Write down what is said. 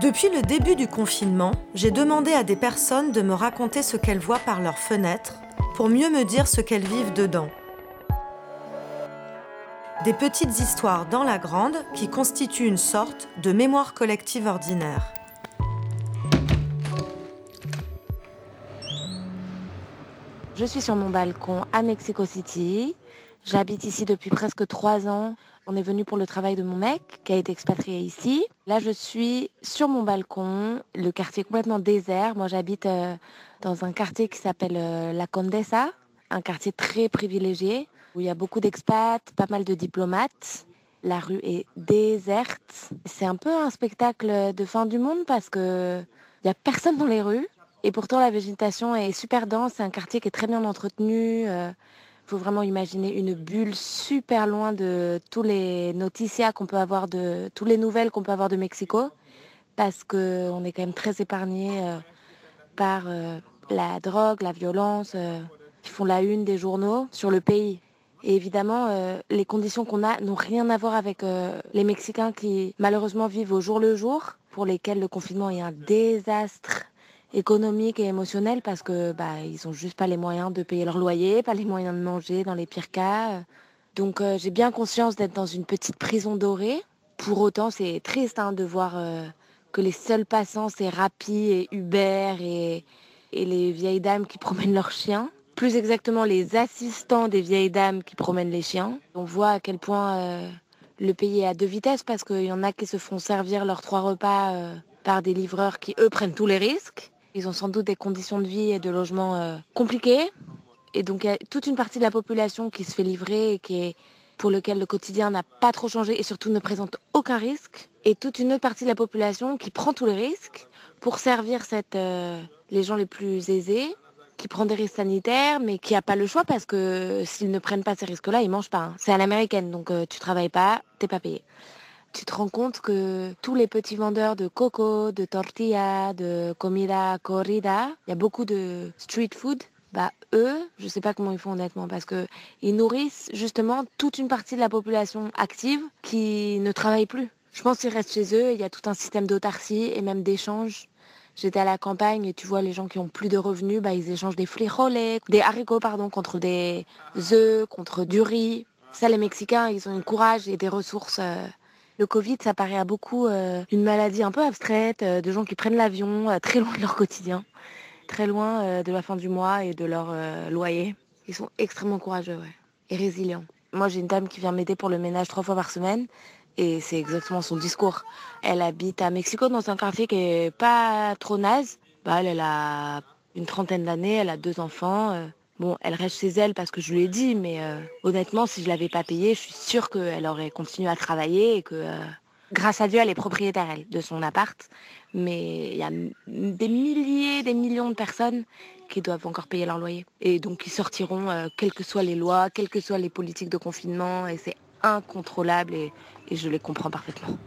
Depuis le début du confinement, j'ai demandé à des personnes de me raconter ce qu'elles voient par leurs fenêtres pour mieux me dire ce qu'elles vivent dedans. Des petites histoires dans la grande qui constituent une sorte de mémoire collective ordinaire. Je suis sur mon balcon à Mexico City. J'habite ici depuis presque trois ans. On est venu pour le travail de mon mec qui a été expatrié ici. Là, je suis sur mon balcon, le quartier est complètement désert. Moi, j'habite euh, dans un quartier qui s'appelle euh, La Condesa, un quartier très privilégié où il y a beaucoup d'expats, pas mal de diplomates. La rue est déserte. C'est un peu un spectacle de fin du monde parce que il y a personne dans les rues. Et pourtant, la végétation est super dense. C'est un quartier qui est très bien entretenu. Euh, faut vraiment imaginer une bulle super loin de tous les noticias qu'on peut avoir de toutes les nouvelles qu'on peut avoir de Mexico, parce qu'on est quand même très épargné euh, par euh, la drogue, la violence, euh, qui font la une des journaux sur le pays. Et évidemment, les conditions qu'on a n'ont rien à voir avec les Mexicains qui malheureusement vivent au jour le jour, pour lesquels le confinement est un désastre économique et émotionnel parce que bah ils ont juste pas les moyens de payer leur loyer, pas les moyens de manger dans les pires cas. Donc euh, j'ai bien conscience d'être dans une petite prison dorée. Pour autant, c'est triste hein, de voir euh, que les seuls passants c'est Rappi et Uber et, et les vieilles dames qui promènent leurs chiens. Plus exactement, les assistants des vieilles dames qui promènent les chiens. On voit à quel point euh, le pays est à deux vitesses parce qu'il y en a qui se font servir leurs trois repas par des livreurs qui, eux, prennent tous les risques. Ils ont sans doute des conditions de vie et de logement euh, compliquées. Et donc il y a toute une partie de la population qui se fait livrer et pour lequel le quotidien n'a pas trop changé et surtout ne présente aucun risque. Et toute une autre partie de la population qui prend tous les risques pour servir euh, les gens les plus aisés, qui prend des risques sanitaires, mais qui n'a pas le choix parce que s'ils ne prennent pas ces risques-là, ils mangent pas. Hein. C'est à l'américaine, donc euh, tu travailles pas, t'es pas payé tu te rends compte que tous les petits vendeurs de coco, de tortilla, de comida corrida, il y a beaucoup de street food. Bah eux, je sais pas comment ils font honnêtement parce que ils nourrissent justement toute une partie de la population active qui ne travaille plus. Je pense qu'ils restent chez eux, il y a tout un système d'autarcie et même d'échange. J'étais à la campagne et tu vois les gens qui ont plus de revenus, bah ils échangent des frijoles, des haricots pardon contre des œufs, contre du riz. Ça les Mexicains, ils ont un courage et des ressources euh, le Covid, ça paraît à beaucoup euh, une maladie un peu abstraite, euh, de gens qui prennent l'avion euh, très loin de leur quotidien, très loin de la fin du mois et de leur loyer. Ils sont extrêmement courageux et résilients. Moi, j'ai une dame qui vient m'aider pour le ménage trois fois par semaine. Et c'est exactement son discours. Elle habite à Mexico dans un quartier qui est pas trop naze. Bah, elle a une trentaine d'années, elle a deux enfants. Bon, elle reste chez elle parce que je lui ai dit, mais euh, honnêtement, si je l'avais pas payée, je suis sûre qu'elle aurait continué à travailler et que, euh, grâce à Dieu, elle est propriétaire de son appart. Mais il y a des milliers, des millions de personnes qui doivent encore payer leur loyer. Et donc, ils sortiront, euh, quelles que soient les lois, quelles que soient les politiques de confinement, et c'est incontrôlable et je les comprends parfaitement.